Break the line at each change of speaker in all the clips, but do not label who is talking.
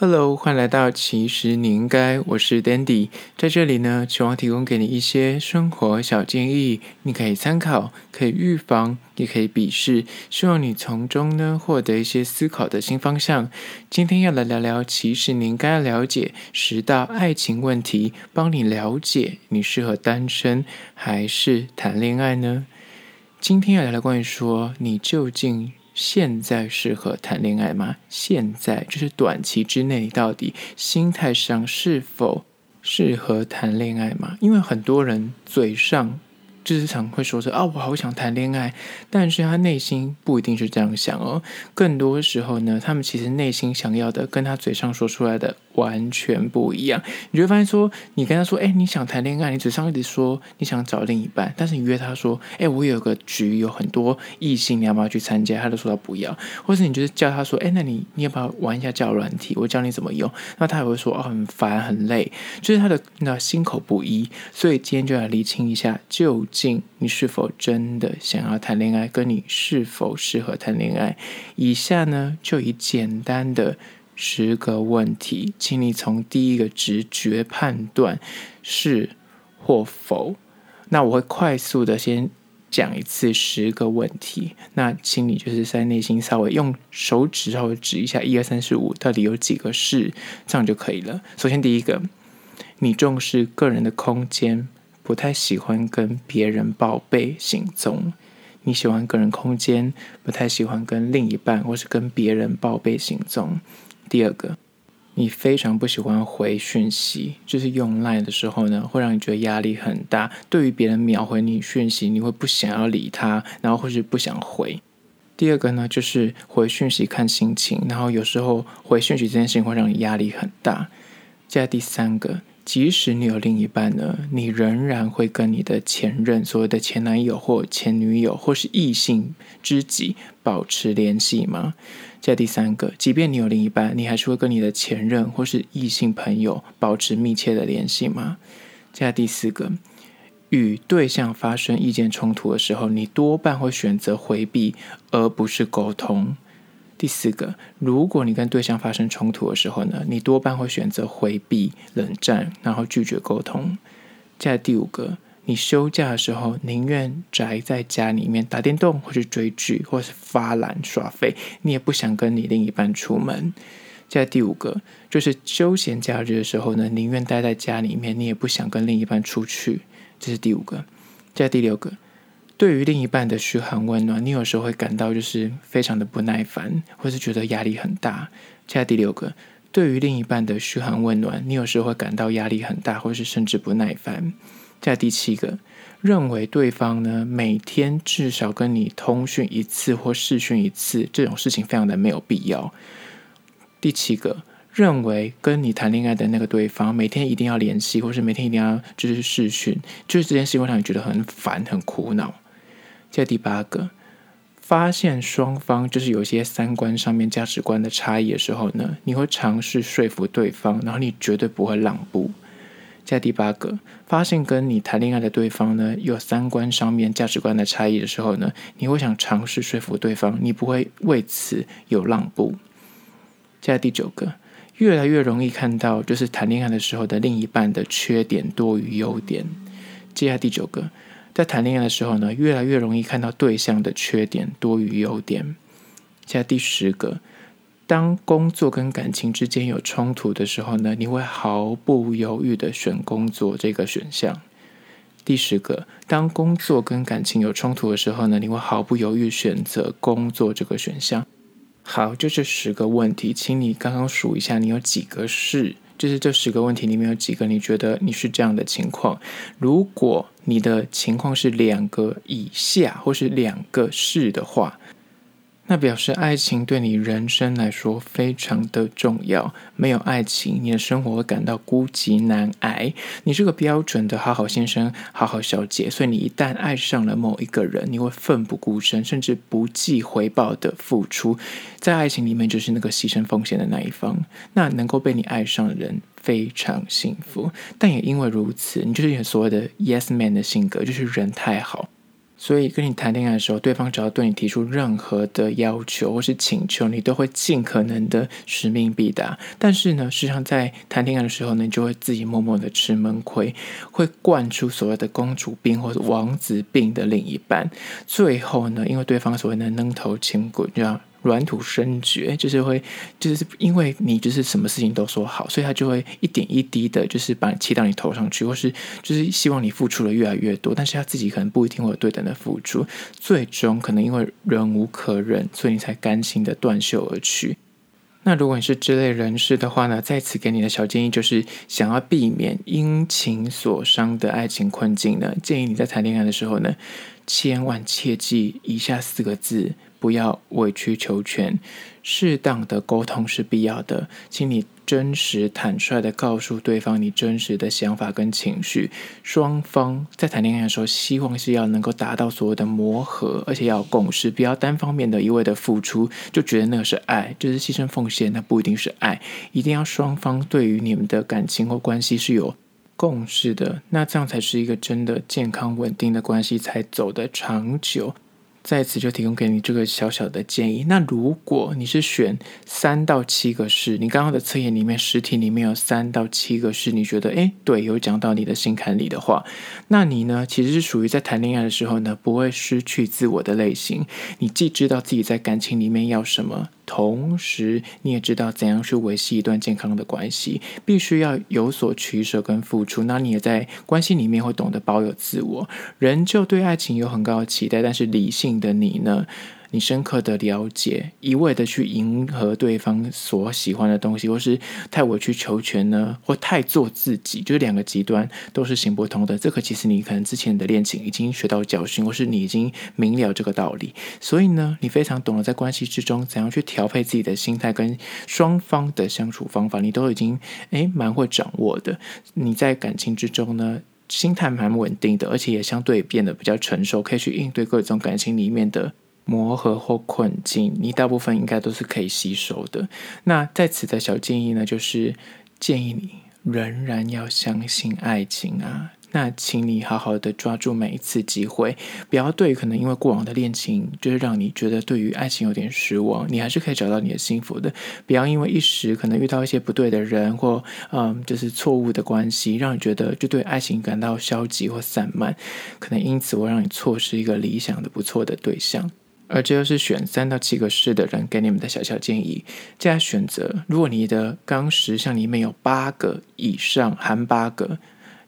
Hello，欢迎来到其实你应该，我是 Dandy，在这里呢，希望提供给你一些生活小建议，你可以参考，可以预防，也可以鄙视，希望你从中呢获得一些思考的新方向。今天要来聊聊，其实你应该了解十大爱情问题，帮你了解你适合单身还是谈恋爱呢？今天要来聊关于说，你究竟。现在适合谈恋爱吗？现在就是短期之内，到底心态上是否适合谈恋爱吗？因为很多人嘴上。就是常会说说啊，我好想谈恋爱，但是他内心不一定是这样想哦。更多时候呢，他们其实内心想要的跟他嘴上说出来的完全不一样。你就会发现说，你跟他说，哎，你想谈恋爱，你嘴上一直说你想找另一半，但是你约他说，哎，我有个局，有很多异性，你要不要去参加？他都说他不要。或是你就是叫他说，哎，那你你要不要玩一下交友软体？我教你怎么用。那他也会说，哦，很烦，很累。就是他的那心口不一。所以今天就来厘清一下就，你是否真的想要谈恋爱？跟你是否适合谈恋爱？以下呢，就以简单的十个问题，请你从第一个直觉判断是或否。那我会快速的先讲一次十个问题。那请你就是在内心稍微用手指稍微指一下，一二三四五，到底有几个是？这样就可以了。首先第一个，你重视个人的空间。不太喜欢跟别人报备行踪，你喜欢个人空间，不太喜欢跟另一半或是跟别人报备行踪。第二个，你非常不喜欢回讯息，就是用 LINE 的时候呢，会让你觉得压力很大。对于别人秒回你讯息，你会不想要理他，然后或是不想回。第二个呢，就是回讯息看心情，然后有时候回讯息这件事情会让你压力很大。接下第三个。即使你有另一半呢，你仍然会跟你的前任、所谓的前男友或前女友，或是异性知己保持联系吗？再第三个，即便你有另一半，你还是会跟你的前任或是异性朋友保持密切的联系吗？再第四个，与对象发生意见冲突的时候，你多半会选择回避，而不是沟通。第四个，如果你跟对象发生冲突的时候呢，你多半会选择回避、冷战，然后拒绝沟通。再第五个，你休假的时候宁愿宅在家里面打电动，或是追剧，或是发懒耍废，你也不想跟你另一半出门。在第五个，就是休闲假日的时候呢，宁愿待在家里面，你也不想跟另一半出去。这是第五个。在第六个。对于另一半的嘘寒问暖，你有时候会感到就是非常的不耐烦，或是觉得压力很大。接下来第六个，对于另一半的嘘寒问暖，你有时候会感到压力很大，或是甚至不耐烦。接下第七个，认为对方呢每天至少跟你通讯一次或视讯一次，这种事情非常的没有必要。第七个，认为跟你谈恋爱的那个对方每天一定要联系，或是每天一定要就是视讯，就是这件事情会让你觉得很烦、很苦恼。在第八个，发现双方就是有些三观上面价值观的差异的时候呢，你会尝试说服对方，然后你绝对不会让步。在第八个，发现跟你谈恋爱的对方呢有三观上面价值观的差异的时候呢，你会想尝试说服对方，你不会为此有让步。在第九个，越来越容易看到就是谈恋爱的时候的另一半的缺点多于优点。接下来第九个。在谈恋爱的时候呢，越来越容易看到对象的缺点多于优点。接下来第十个，当工作跟感情之间有冲突的时候呢，你会毫不犹豫的选工作这个选项。第十个，当工作跟感情有冲突的时候呢，你会毫不犹豫选择工作这个选项。好，就这十个问题，请你刚刚数一下，你有几个是？就是这十个问题里面有几个你觉得你是这样的情况？如果你的情况是两个以下，或是两个是的话。那表示爱情对你人生来说非常的重要。没有爱情，你的生活会感到孤寂难挨。你是个标准的好好先生、好好小姐，所以你一旦爱上了某一个人，你会奋不顾身，甚至不计回报的付出。在爱情里面，就是那个牺牲奉献的那一方。那能够被你爱上的人非常幸福，但也因为如此，你就是有所谓的 yes man 的性格，就是人太好。所以跟你谈恋爱的时候，对方只要对你提出任何的要求或是请求，你都会尽可能的使命必达。但是呢，实际上在谈恋爱的时候呢，你就会自己默默的吃闷亏，会惯出所谓的公主病或者王子病的另一半。最后呢，因为对方所谓的能头轻滚，这样。软土深掘，就是会，就是因为你就是什么事情都说好，所以他就会一点一滴的，就是把你骑到你头上去，或是就是希望你付出的越来越多，但是他自己可能不一定会有对等的付出，最终可能因为忍无可忍，所以你才甘心的断袖而去。那如果你是这类人士的话呢，在此给你的小建议就是，想要避免因情所伤的爱情困境呢，建议你在谈恋爱的时候呢，千万切记以下四个字。不要委曲求全，适当的沟通是必要的。请你真实坦率的告诉对方你真实的想法跟情绪。双方在谈恋爱的时候，希望是要能够达到所谓的磨合，而且要共识，不要单方面的一味的付出，就觉得那个是爱，就是牺牲奉献，那不一定是爱。一定要双方对于你们的感情或关系是有共识的，那这样才是一个真的健康稳定的关系，才走得长久。在此就提供给你这个小小的建议。那如果你是选三到七个是，你刚刚的测验里面十题里面有三到七个是，你觉得诶，对，有讲到你的心坎里的话，那你呢，其实是属于在谈恋爱的时候呢，不会失去自我的类型。你既知道自己在感情里面要什么。同时，你也知道怎样去维系一段健康的关系，必须要有所取舍跟付出。那你也在关系里面会懂得保有自我，人就对爱情有很高的期待，但是理性的你呢？你深刻的了解，一味的去迎合对方所喜欢的东西，或是太委曲求全呢，或太做自己，就是两个极端都是行不通的。这个其实你可能之前的恋情已经学到教训，或是你已经明了这个道理，所以呢，你非常懂得在关系之中怎样去调配自己的心态跟双方的相处方法，你都已经诶蛮会掌握的。你在感情之中呢，心态蛮稳定的，而且也相对变得比较成熟，可以去应对各种感情里面的。磨合或困境，你大部分应该都是可以吸收的。那在此的小建议呢，就是建议你仍然要相信爱情啊。那请你好好的抓住每一次机会，不要对可能因为过往的恋情，就是让你觉得对于爱情有点失望。你还是可以找到你的幸福的。不要因为一时可能遇到一些不对的人或嗯，就是错误的关系，让你觉得就对爱情感到消极或散漫，可能因此会让你错失一个理想的不错的对象。而这又是选三到七个市的人给你们的小小建议。接下来选择，如果你的刚十项里面有八个以上，含八个，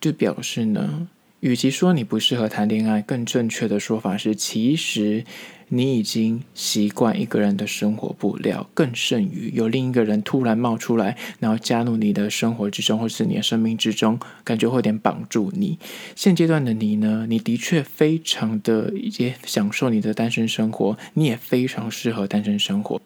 就表示呢，与其说你不适合谈恋爱，更正确的说法是，其实。你已经习惯一个人的生活步调，更甚于有另一个人突然冒出来，然后加入你的生活之中，或是你的生命之中，感觉会有点绑住你。现阶段的你呢，你的确非常的也享受你的单身生活，你也非常适合单身生活。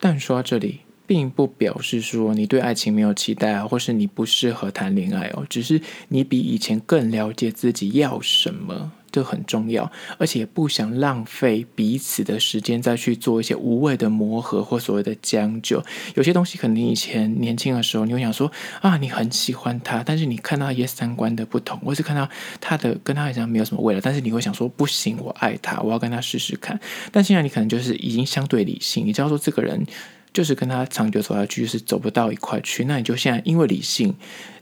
但说到这里，并不表示说你对爱情没有期待，或是你不适合谈恋爱哦，只是你比以前更了解自己要什么。这很重要，而且也不想浪费彼此的时间再去做一些无谓的磨合或所谓的将就。有些东西可能以前年轻的时候，你会想说啊，你很喜欢他，但是你看到一些三观的不同，或是看到他的跟他好像没有什么未来，但是你会想说不行，我爱他，我要跟他试试看。但现在你可能就是已经相对理性，你知道说这个人就是跟他长久走下去是走不到一块去，那你就现在因为理性。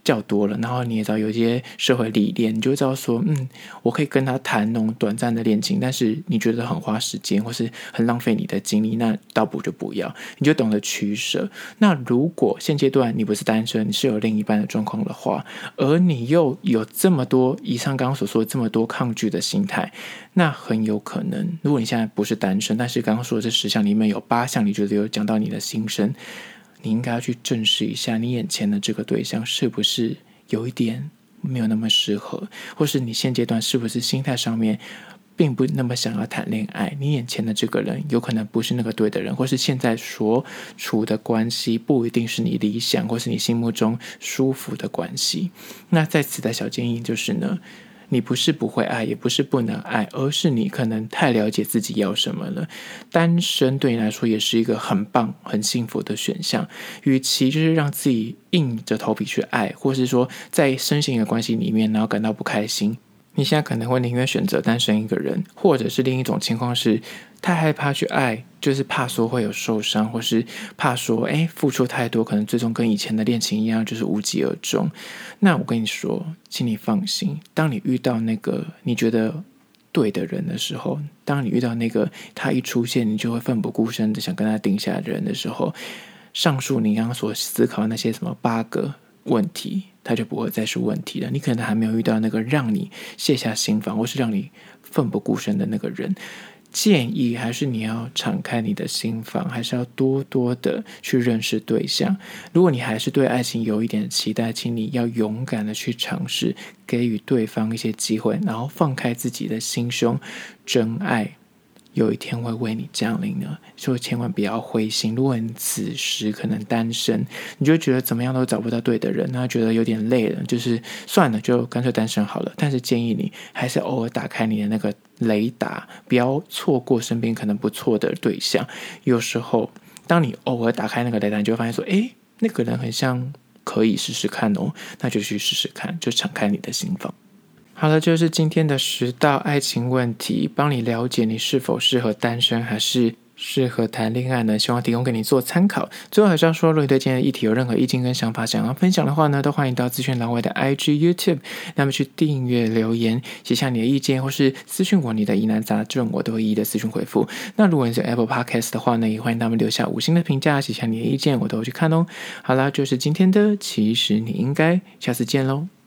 较多了，然后你也知道有一些社会历练，你就知道说，嗯，我可以跟他谈那种短暂的恋情，但是你觉得很花时间或是很浪费你的精力，那倒不就不要，你就懂得取舍。那如果现阶段你不是单身，你是有另一半的状况的话，而你又有这么多以上刚刚所说的这么多抗拒的心态，那很有可能，如果你现在不是单身，但是刚刚说的这十项里面有八项你觉得有讲到你的心声。你应该要去正视一下，你眼前的这个对象是不是有一点没有那么适合，或是你现阶段是不是心态上面并不那么想要谈恋爱？你眼前的这个人有可能不是那个对的人，或是现在所处的关系不一定是你理想或是你心目中舒服的关系。那在此的小建议就是呢。你不是不会爱，也不是不能爱，而是你可能太了解自己要什么了。单身对你来说也是一个很棒、很幸福的选项。与其就是让自己硬着头皮去爱，或是说在深陷的关系里面，然后感到不开心，你现在可能会宁愿选择单身一个人，或者是另一种情况是太害怕去爱，就是怕说会有受伤，或是怕说哎付出太多，可能最终跟以前的恋情一样，就是无疾而终。那我跟你说，请你放心，当你遇到那个你觉得对的人的时候，当你遇到那个他一出现，你就会奋不顾身的想跟他定下的人的时候，上述你刚刚所思考的那些什么八个问题。他就不会再是问题了。你可能还没有遇到那个让你卸下心防，或是让你奋不顾身的那个人。建议还是你要敞开你的心房，还是要多多的去认识对象。如果你还是对爱情有一点期待，请你要勇敢的去尝试，给予对方一些机会，然后放开自己的心胸，真爱。有一天会为你降临呢，所以千万不要灰心。如果你此时可能单身，你就觉得怎么样都找不到对的人，那觉得有点累了，就是算了，就干脆单身好了。但是建议你还是偶尔打开你的那个雷达，不要错过身边可能不错的对象。有时候，当你偶尔打开那个雷达，你就会发现说，诶，那个人很像可以试试看哦，那就去试试看，就敞开你的心房。好了，就是今天的十道爱情问题，帮你了解你是否适合单身，还是适合谈恋爱呢？希望提供给你做参考。最后还是要说，如果你对今天的议题有任何意见跟想法，想要分享的话呢，都欢迎到资讯栏外的 IG、YouTube，那么去订阅、留言，写下你的意见，或是私讯我你的疑难杂症，我都会一一的私讯回复。那如果你是 Apple Podcast 的话呢，也欢迎他们留下五星的评价，写下你的意见，我都会去看哦。好啦，就是今天的，其实你应该下次见喽。